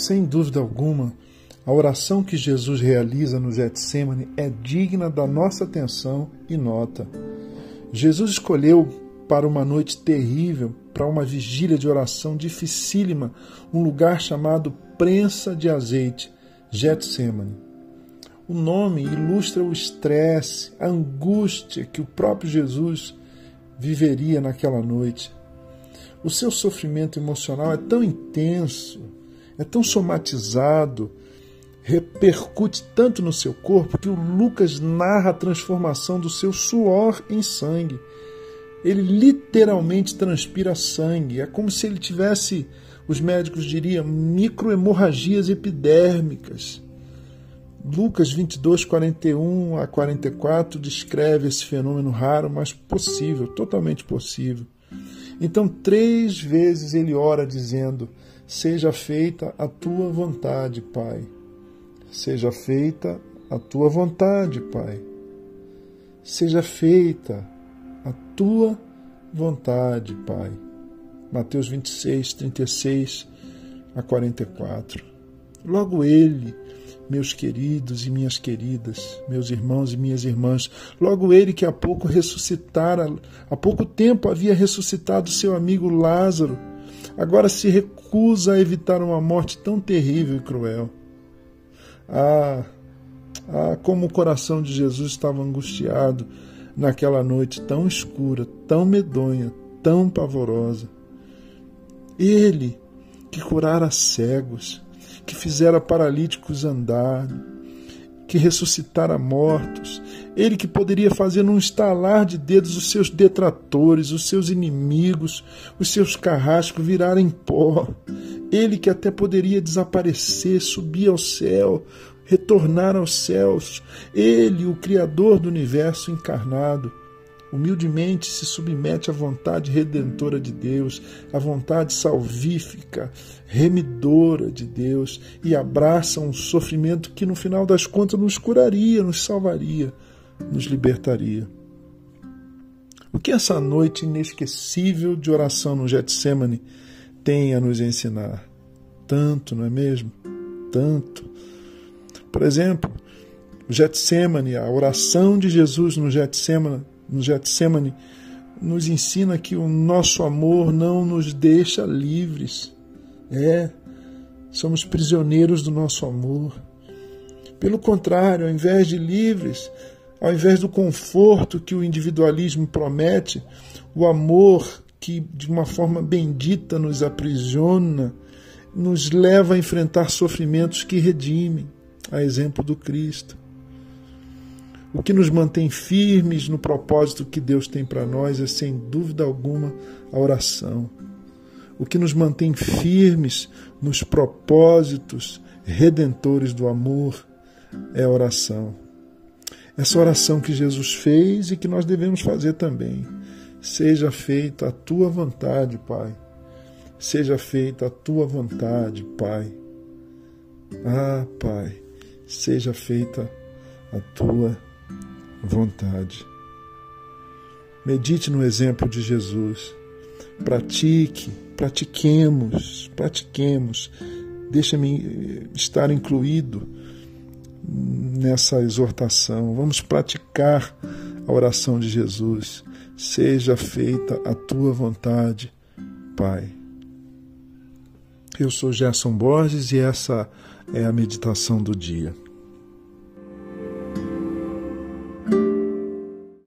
Sem dúvida alguma, a oração que Jesus realiza no Getsemane é digna da nossa atenção e nota. Jesus escolheu para uma noite terrível, para uma vigília de oração dificílima, um lugar chamado prensa de azeite, Getsemane. O nome ilustra o estresse, a angústia que o próprio Jesus viveria naquela noite. O seu sofrimento emocional é tão intenso, é tão somatizado, repercute tanto no seu corpo que o Lucas narra a transformação do seu suor em sangue. Ele literalmente transpira sangue. É como se ele tivesse, os médicos diriam, microhemorragias epidérmicas. Lucas 22, 41 a 44 descreve esse fenômeno raro, mas possível, totalmente possível. Então, três vezes ele ora dizendo: Seja feita a tua vontade, Pai. Seja feita a tua vontade, Pai. Seja feita a tua vontade, Pai. Mateus 26, 36 a 44. Logo ele meus queridos e minhas queridas, meus irmãos e minhas irmãs. Logo ele que há pouco ressuscitara, há pouco tempo havia ressuscitado seu amigo Lázaro, agora se recusa a evitar uma morte tão terrível e cruel. Ah, ah, como o coração de Jesus estava angustiado naquela noite tão escura, tão medonha, tão pavorosa. Ele que curara cegos, que fizera paralíticos andar, que ressuscitara mortos, ele que poderia fazer num estalar de dedos os seus detratores, os seus inimigos, os seus carrascos virarem pó, ele que até poderia desaparecer, subir ao céu, retornar aos céus, ele, o Criador do universo encarnado, humildemente se submete à vontade redentora de Deus, à vontade salvífica, remidora de Deus e abraça um sofrimento que no final das contas nos curaria, nos salvaria, nos libertaria. O que essa noite inesquecível de oração no Getsemane tem a nos ensinar? Tanto, não é mesmo? Tanto. Por exemplo, o Getsemane, a oração de Jesus no Getsemane, no Getsemane nos ensina que o nosso amor não nos deixa livres. É, somos prisioneiros do nosso amor. Pelo contrário, ao invés de livres, ao invés do conforto que o individualismo promete, o amor que de uma forma bendita nos aprisiona, nos leva a enfrentar sofrimentos que redimem, a exemplo do Cristo. O que nos mantém firmes no propósito que Deus tem para nós é, sem dúvida alguma, a oração. O que nos mantém firmes nos propósitos redentores do amor é a oração. Essa oração que Jesus fez e que nós devemos fazer também. Seja feita a tua vontade, Pai. Seja feita a tua vontade, Pai. Ah, Pai, seja feita a tua vontade vontade. Medite no exemplo de Jesus. Pratique, pratiquemos, pratiquemos. Deixa-me estar incluído nessa exortação. Vamos praticar a oração de Jesus. Seja feita a tua vontade, Pai. Eu sou Gerson Borges e essa é a meditação do dia.